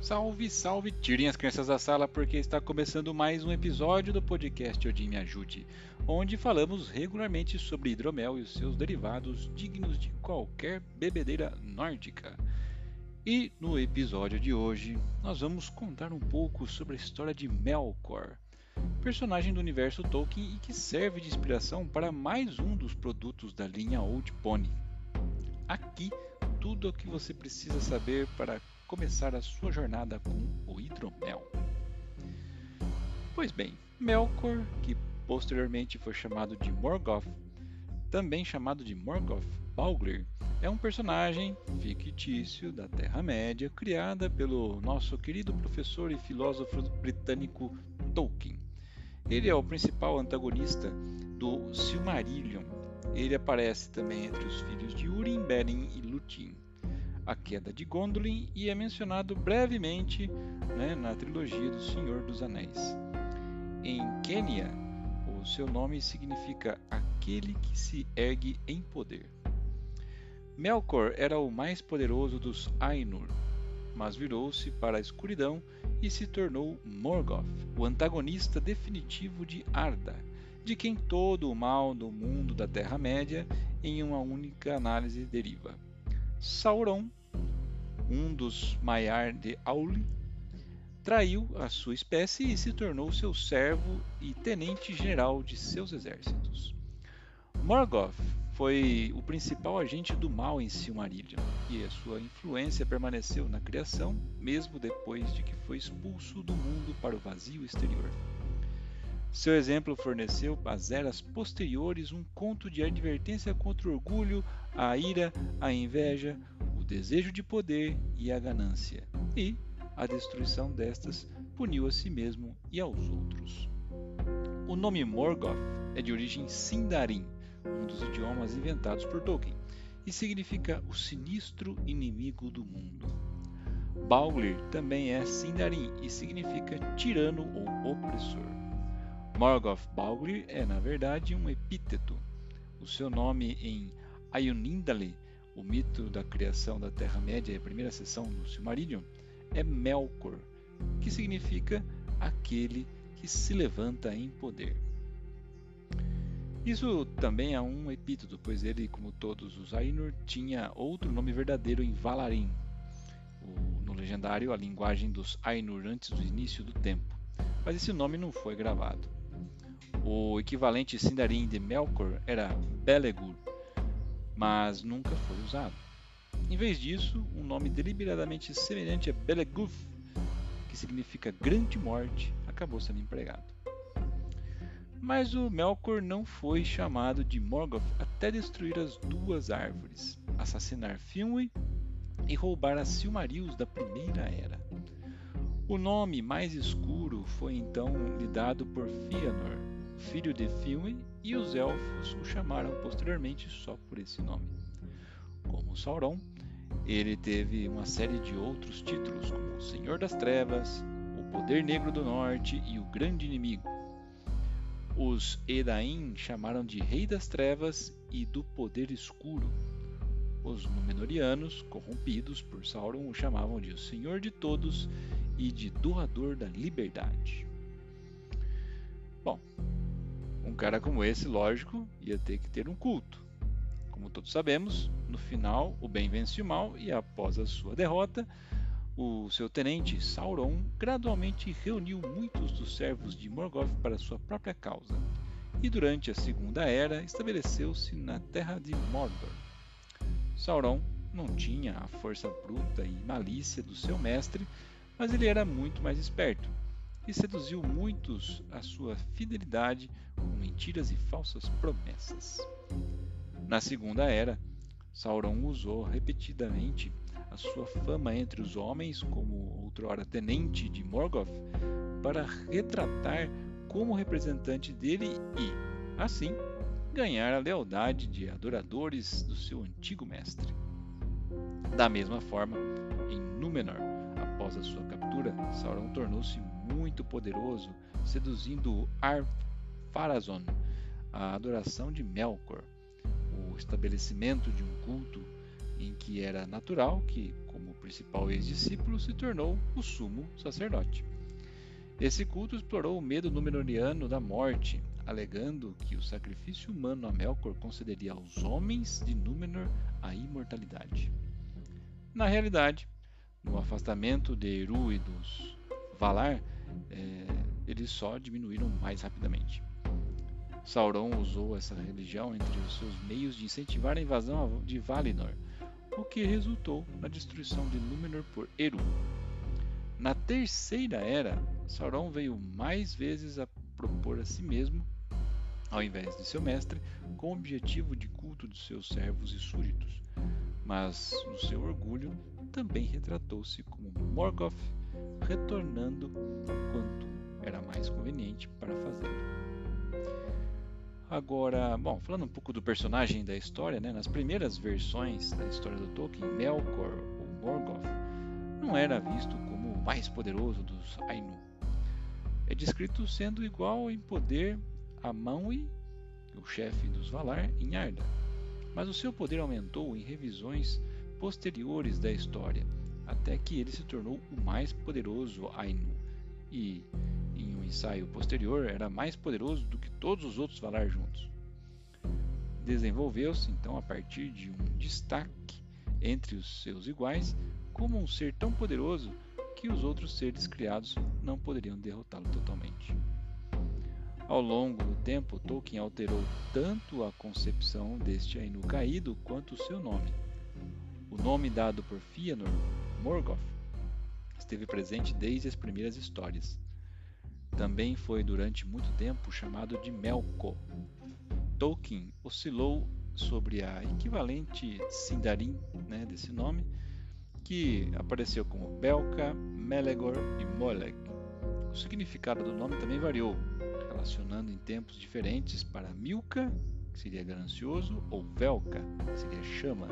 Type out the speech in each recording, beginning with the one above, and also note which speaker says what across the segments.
Speaker 1: Salve, salve! Tirem as crianças da sala porque está começando mais um episódio do podcast Odin Me Ajude, onde falamos regularmente sobre hidromel e os seus derivados dignos de qualquer bebedeira nórdica. E no episódio de hoje, nós vamos contar um pouco sobre a história de Melkor, personagem do universo Tolkien e que serve de inspiração para mais um dos produtos da linha Old Pony. Aqui, tudo o que você precisa saber para começar a sua jornada com o hidromel. Pois bem, Melkor, que posteriormente foi chamado de Morgoth, também chamado de Morgoth Bauglir, é um personagem fictício da Terra-média criada pelo nosso querido professor e filósofo britânico Tolkien. Ele é o principal antagonista do Silmarillion. Ele aparece também entre os filhos de Urim, Beren e Lúthien a queda de Gondolin e é mencionado brevemente né, na trilogia do Senhor dos Anéis. Em Quênia, o seu nome significa aquele que se ergue em poder. Melkor era o mais poderoso dos Ainur, mas virou-se para a escuridão e se tornou Morgoth, o antagonista definitivo de Arda, de quem todo o mal do mundo da Terra-média em uma única análise deriva. Sauron um dos Maiar de Auli, traiu a sua espécie e se tornou seu servo e tenente-general de seus exércitos. Morgoth foi o principal agente do mal em Silmarillion, e a sua influência permaneceu na criação, mesmo depois de que foi expulso do mundo para o vazio exterior. Seu exemplo forneceu às eras posteriores um conto de advertência contra o orgulho, a ira, a inveja, desejo de poder e a ganância, e a destruição destas puniu a si mesmo e aos outros. O nome Morgoth é de origem Sindarin, um dos idiomas inventados por Tolkien, e significa o sinistro inimigo do mundo. Bauglir também é Sindarin e significa tirano ou opressor. Morgoth Bauglir é, na verdade, um epíteto. O seu nome em Ayunindale o mito da criação da Terra-média, a primeira seção do Silmarillion, é Melkor, que significa aquele que se levanta em poder. Isso também é um epíteto, pois ele, como todos os Ainur, tinha outro nome verdadeiro em Valarin, no legendário a linguagem dos Ainur antes do início do tempo, mas esse nome não foi gravado. O equivalente Sindarin de Melkor era Belegur, mas nunca foi usado. Em vez disso, um nome deliberadamente semelhante a Beleguth, que significa grande morte, acabou sendo empregado. Mas o Melkor não foi chamado de Morgoth até destruir as duas árvores, assassinar Finwë e roubar as Silmarils da Primeira Era. O nome mais escuro foi então lhe dado por Fëanor, filho de Finwë, e os elfos o chamaram posteriormente só por esse nome. Como Sauron, ele teve uma série de outros títulos, como o Senhor das Trevas, o Poder Negro do Norte e o Grande Inimigo. Os Edain chamaram de Rei das Trevas e do Poder Escuro. Os Númenóreanos, corrompidos por Sauron, o chamavam de o Senhor de Todos e de Doador da Liberdade. Um cara como esse, lógico, ia ter que ter um culto. Como todos sabemos, no final o bem vence o mal e após a sua derrota, o seu tenente Sauron gradualmente reuniu muitos dos servos de Morgoth para sua própria causa. E durante a Segunda Era estabeleceu-se na terra de Mordor. Sauron não tinha a força bruta e malícia do seu mestre, mas ele era muito mais esperto e seduziu muitos à sua fidelidade com mentiras e falsas promessas. Na Segunda Era, Sauron usou repetidamente a sua fama entre os homens como outrora tenente de Morgoth para retratar como representante dele e, assim, ganhar a lealdade de adoradores do seu antigo mestre. Da mesma forma, em Númenor, após a sua captura, Sauron tornou-se muito poderoso, seduzindo Ar-Pharazôn, a adoração de Melkor, o estabelecimento de um culto em que era natural que, como principal ex-discípulo, se tornou o sumo sacerdote. Esse culto explorou o medo númenoriano da morte, alegando que o sacrifício humano a Melkor concederia aos homens de Númenor a imortalidade. Na realidade, no afastamento de Eru e dos Valar, é, eles só diminuíram mais rapidamente. Sauron usou essa religião entre os seus meios de incentivar a invasão de Valinor, o que resultou na destruição de Númenor por Eru. Na Terceira Era, Sauron veio mais vezes a propor a si mesmo, ao invés de seu mestre, com o objetivo de culto de seus servos e súditos, mas no seu orgulho também retratou-se como Morgoth, retornando quanto era mais conveniente para fazê-lo. Agora, bom, falando um pouco do personagem da história, né, nas primeiras versões da história do Tolkien, Melkor, ou Morgoth, não era visto como o mais poderoso dos Ainur. É descrito sendo igual em poder a Manwë, o chefe dos Valar, em Arda, mas o seu poder aumentou em revisões posteriores da história, até que ele se tornou o mais poderoso Ainu e em um ensaio posterior, era mais poderoso do que todos os outros Valar juntos. Desenvolveu-se então a partir de um destaque entre os seus iguais como um ser tão poderoso que os outros seres criados não poderiam derrotá-lo totalmente. Ao longo do tempo, Tolkien alterou tanto a concepção deste Ainu caído quanto o seu nome. O nome dado por Fëanor, Morgoth, esteve presente desde as primeiras histórias. Também foi durante muito tempo chamado de Melko. Tolkien oscilou sobre a equivalente Sindarin né, desse nome, que apareceu como Belka, Melegor e Moleg. O significado do nome também variou, relacionando em tempos diferentes para Milka, que seria ganancioso, ou Velka, que seria chama.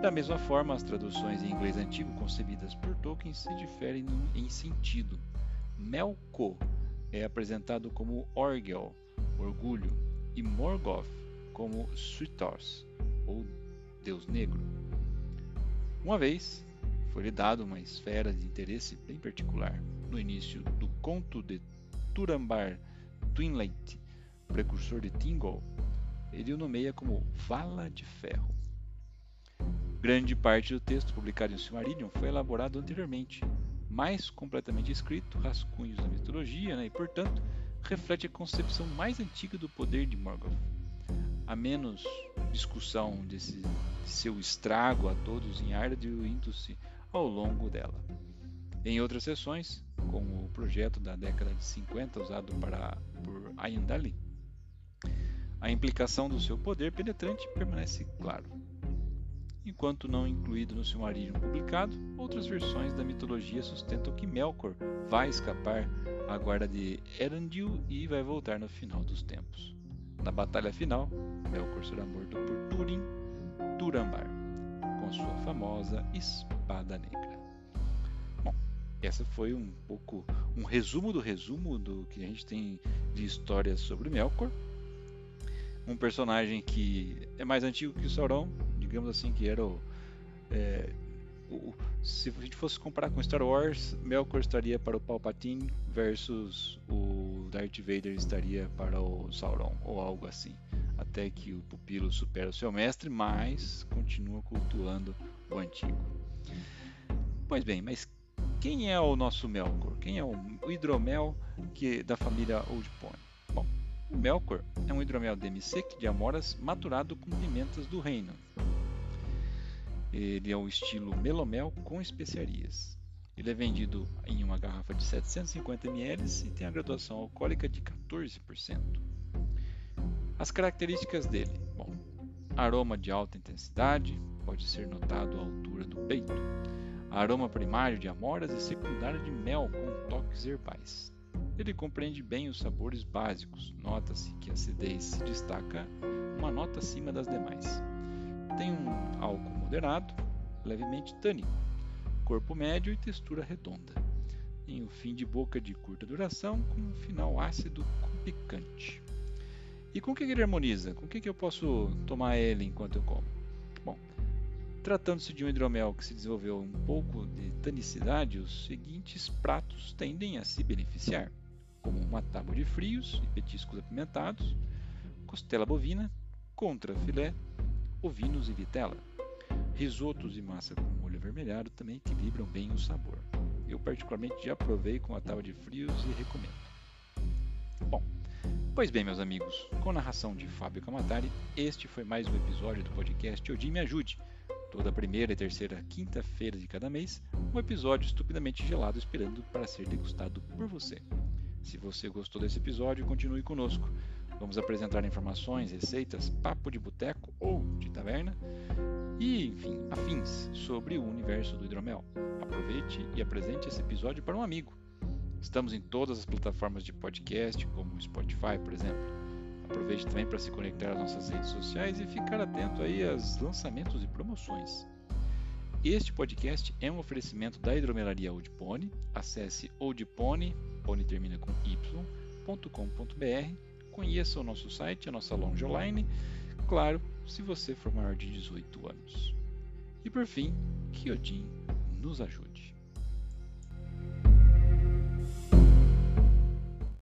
Speaker 1: Da mesma forma, as traduções em inglês antigo concebidas por Tolkien se diferem em sentido. Melko é apresentado como Orgel, orgulho, e Morgoth como Suitos, ou Deus Negro. Uma vez, foi-lhe dado uma esfera de interesse bem particular. No início do conto de Turambar Twinlight, precursor de Tingol, ele o nomeia como Vala de Ferro. Grande parte do texto publicado em Silmarillion foi elaborado anteriormente, mais completamente escrito, rascunhos da mitologia, né, e portanto reflete a concepção mais antiga do poder de Morgoth. Há menos discussão desse de seu estrago a todos em Arduino-se ao longo dela. Em outras sessões, como o projeto da década de 50 usado para, por Ayandali, a implicação do seu poder penetrante permanece claro enquanto não incluído no Silmarillion publicado, outras versões da mitologia sustentam que Melkor vai escapar à guarda de Erendil e vai voltar no final dos tempos. Na batalha final, Melkor será morto por Túrin Turambar, com sua famosa Espada Negra. Bom, essa foi um pouco um resumo do resumo do que a gente tem de histórias sobre Melkor. Um personagem que é mais antigo que Sauron, digamos assim, que era o, é, o, se a gente fosse comparar com Star Wars, Melkor estaria para o Palpatine versus o Darth Vader estaria para o Sauron ou algo assim, até que o pupilo supera o seu mestre, mas continua cultuando o antigo. Pois bem, mas quem é o nosso Melkor? Quem é o hidromel que da família Old Pony? Bom, o Melkor é um hidromel demi-sec de amoras maturado com pimentas do reino, ele é o estilo melomel com especiarias. Ele é vendido em uma garrafa de 750 ml e tem a graduação alcoólica de 14%. As características dele: bom, aroma de alta intensidade, pode ser notado à altura do peito. Aroma primário de amoras e secundário de mel com toques herbais. Ele compreende bem os sabores básicos. Nota-se que a acidez se destaca uma nota acima das demais. Tem um álcool moderado, levemente tânico, corpo médio e textura redonda. Em um fim de boca de curta duração, com um final ácido com picante. E com o que ele harmoniza? Com o que eu posso tomar ele enquanto eu como? Bom, Tratando-se de um hidromel que se desenvolveu um pouco de tanicidade, os seguintes pratos tendem a se beneficiar, como uma tábua de frios e petiscos apimentados, costela bovina, contra filé, ovinos e vitela. Risotos e massa com molho avermelhado também equilibram bem o sabor. Eu particularmente já provei com a tábua de frios e recomendo. Bom, pois bem, meus amigos, com a narração de Fábio Camatari, este foi mais um episódio do podcast Odin Me Ajude. Toda primeira e terceira quinta-feira de cada mês, um episódio estupidamente gelado esperando para ser degustado por você. Se você gostou desse episódio, continue conosco. Vamos apresentar informações, receitas, papo de boteco ou de taverna e, enfim, afins sobre o universo do hidromel. Aproveite e apresente esse episódio para um amigo. Estamos em todas as plataformas de podcast, como Spotify, por exemplo. Aproveite também para se conectar às nossas redes sociais e ficar atento aí aos lançamentos e promoções. Este podcast é um oferecimento da Hidromelaria Old Pony. Acesse oldpony, pony termina com y.com.br conheça o nosso site, a nossa lounge online, claro, se você for maior de 18 anos. E por fim, que Odin nos ajude.